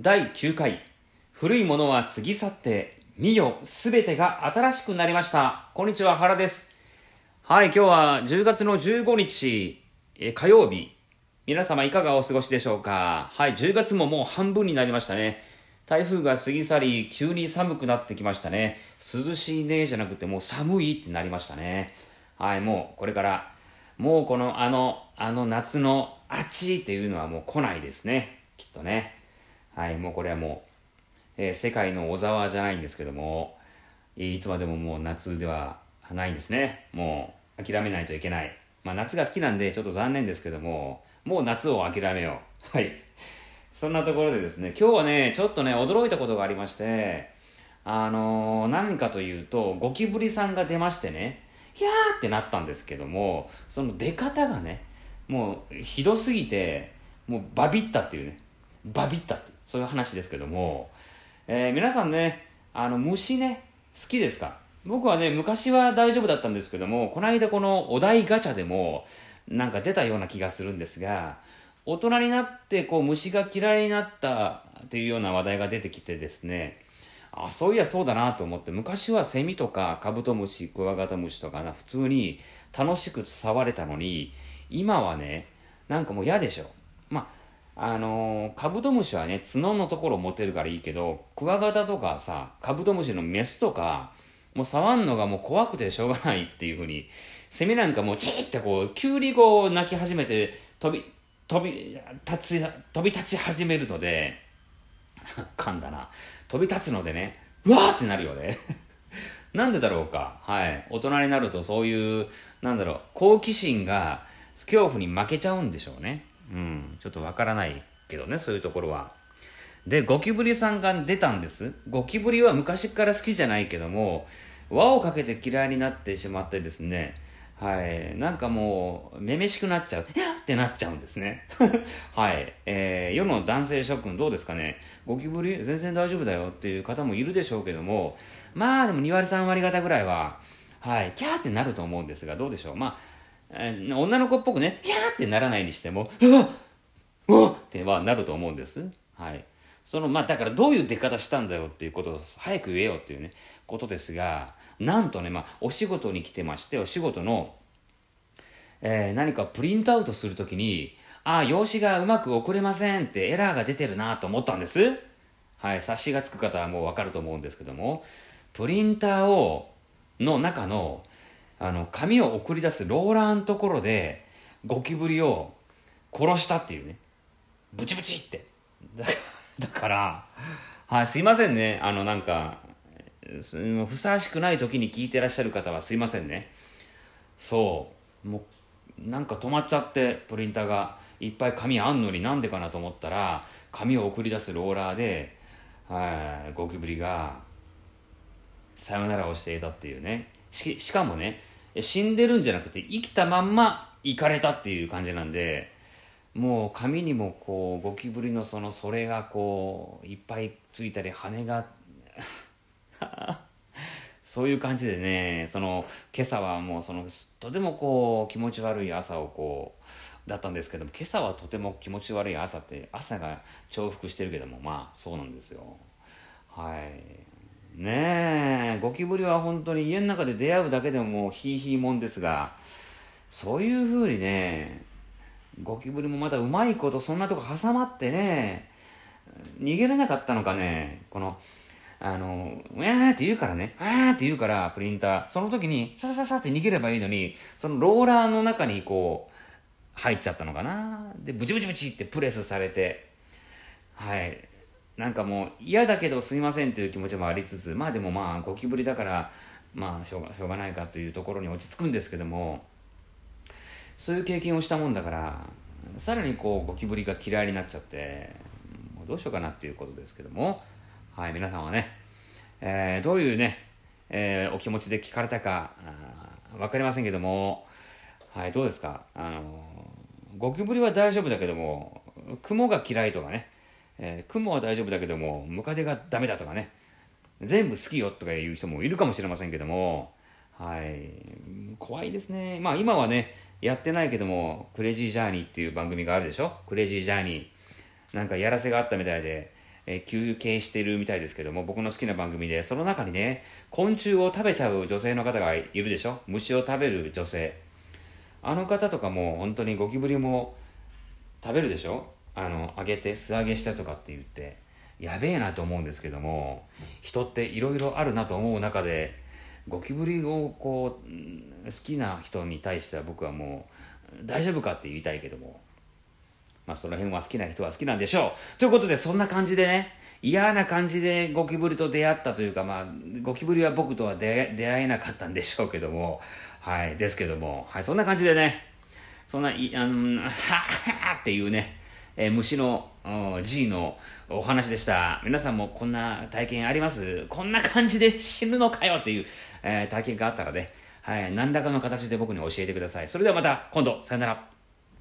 第9回。古いものは過ぎ去って見よすべてが新しくなりました。こんにちは原です。はい今日は10月の15日え火曜日。皆様いかがお過ごしでしょうか？はい10月ももう半分になりましたね。台風が過ぎ去り急に寒くなってきましたね。涼しいねじゃなくてもう寒いってなりましたね。はいもうこれからもうこのあのあの夏のあっちっていうのはもう来ないですね。きっとね。はいもうこれはもう、えー、世界の小沢じゃないんですけどもいつまでももう夏ではないんですね。もう諦めないといけない。まあ夏が好きなんでちょっと残念ですけどももう夏を諦めよう。はい。そんなところでですね今日はねちょっとね驚いたことがありましてあのー、何かというとゴキブリさんが出ましてねひゃーってなったんですけどもその出方がねもうひどすぎてもうバビったっていうね。バビったっていう。そういう話ですけども、えー、皆さんねあの虫ね好きですか？僕はね昔は大丈夫だったんですけどもこの間このお題ガチャでもなんか出たような気がするんですが大人になってこう虫が嫌いになったっていうような話題が出てきてですねあそういやそうだなと思って昔はセミとかカブトムシクワガタムシとかな普通に楽しく触れたのに今はねなんかもう嫌でしょ。まああのー、カブトムシはね角のところ持てるからいいけどクワガタとかさカブトムシのメスとかもう触んのがもう怖くてしょうがないっていうふうにセミなんかもうチーってこう急にこう鳴き始めて飛び飛び立つ飛び立ち始めるので 噛んだな。飛び立つのでねうわーってなるよね。なんでだろうか。はい。大人になるとそういうなんだろう好奇心が恐怖に負けちゃうんでしょうね。うん。ちょっとわからないけどねそういうところは。でゴキブリさんが出たんです。ゴキブリは昔から好きじゃないけども輪をかけて嫌いになってしまってですね。はい。なんかもうめめしくなっちゃう。いやってなっちゃうんですね。はい。えー、世の男性諸君どうですかね？ゴキブリ全然大丈夫だよっていう方もいるでしょうけどもまあでも2割3割方ぐらいははいキャーってなると思うんですがどうでしょう？まあ、女の子っぽくねキャーってならないにしてもうわっうわっってはなると思うんです。はい。そのまあだからどういう出方したんだよっていうことを早く言えよっていうねことですがなんとね、まあ、お仕事に来てまして、お仕事の、えー、何かプリントアウトするときに、ああ、用紙がうまく送れませんってエラーが出てるなと思ったんです。はい、察しがつく方はもうわかると思うんですけども、プリンターを、の中の、あの、紙を送り出すローラーのところで、ゴキブリを殺したっていうね。ブチブチって。だから、はい、すいませんね。あの、なんか、ふさわしくない時に聞いてらっしゃる方はすいませんねそうもうなんか止まっちゃってプリンターがいっぱい紙あんのになんでかなと思ったら紙を送り出すローラーではいゴキブリがさよならをしていたっていうねししかもね死んでるんじゃなくて生きたまんま行かれたっていう感じなんでもう紙にもこうゴキブリのそのそれがこういっぱいついたり羽が そういう感じでねその今朝はもうそのとてもこう気持ち悪い朝をこうだったんですけども今朝はとても気持ち悪い朝って朝が重複してるけどもまあそうなんですよ。はい。ねえゴキブリは本当に家の中で出会うだけでももうひいひいもんですがそういうふうにねゴキブリもまたうまいことそんなとこ挟まってね逃げれなかったのかねこのあの、うわーって言うからね、あーって言うから、プリンター。その時に、さささって逃げればいいのに、そのローラーの中にこう、入っちゃったのかな。で、ブチブチブチってプレスされて、はい。なんかもう嫌だけどすいませんという気持ちもありつつ、まあでもまあゴキブリだから、まあしょうがしょうがないかというところに落ち着くんですけども、そういう経験をしたもんだから、さらにこうゴキブリが嫌いになっちゃって、もうどうしようかなっていうことですけども、はい、皆さんはね、えー、どういうね、えー、お気持ちで聞かれたか分かりませんけども、はい、どうですか？あのゴキブリは大丈夫だけども雲が嫌いとかね、えー、雲は大丈夫だけどもムカデがダメだとかね。全部好きよとかいう人もいるかもしれませんけども、はい、怖いですね。まあ今はねやってないけどもクレイジージャーニーっていう番組があるでしょ？クレイジージャーニー。なんかやらせがあったみたいでえー、休憩してるみたいですけども、僕の好きな番組で、その中にね、昆虫を食べちゃう女性の方がいるでしょ？虫を食べる女性。あの方とかも本当にゴキブリも食べるでしょ？あの、揚げて、素揚げしたとかって言って、やべえなと思うんですけども、人っていろいろあるなと思う中で、ゴキブリをこう、好きな人に対しては僕はもう、大丈夫かって言いたいけども、まあその辺は好きな人は好きなんでしょう。ということでそんな感じでね、嫌な感じでゴキブリと出会ったというか、まあ、ゴキブリは僕とは出会えなかったんでしょうけども、はい、ですけども、はい、そんな感じでね、そんな、いあの、はっはっていうね、えー、虫の G のお話でした。皆さんもこんな体験あります？こんな感じで死ぬのかよっていう、えー、体験があったらね、はい、何らかの形で僕に教えてください。それではまた今度、さよなら。